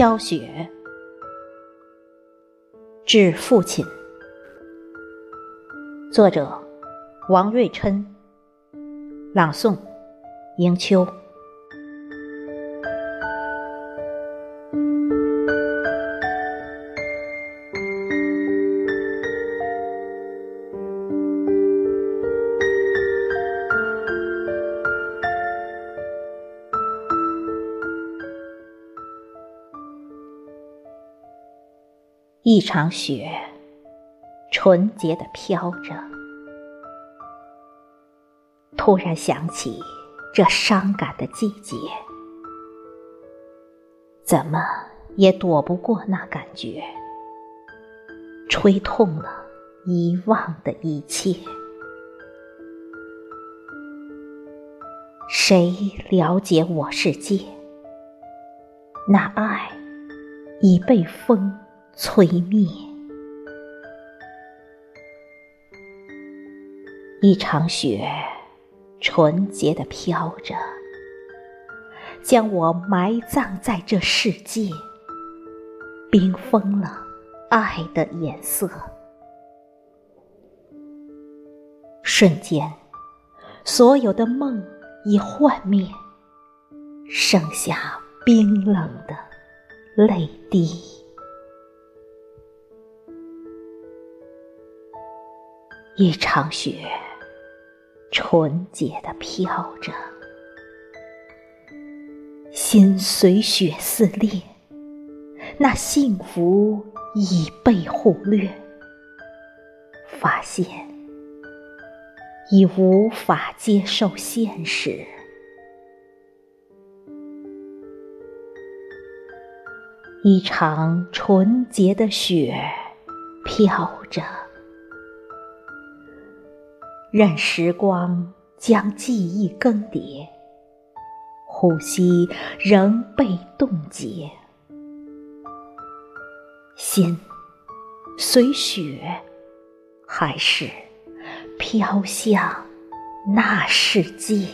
飘雪，致父亲。作者：王瑞琛。朗诵：迎秋。一场雪，纯洁的飘着。突然想起这伤感的季节，怎么也躲不过那感觉，吹痛了遗忘的一切。谁了解我世界？那爱已被风。摧灭，一场雪，纯洁的飘着，将我埋葬在这世界，冰封了爱的颜色。瞬间，所有的梦已幻灭，剩下冰冷的泪滴。一场雪，纯洁的飘着，心随雪撕裂，那幸福已被忽略，发现已无法接受现实。一场纯洁的雪，飘着。任时光将记忆更迭，呼吸仍被冻结，心随雪，还是飘向那世界。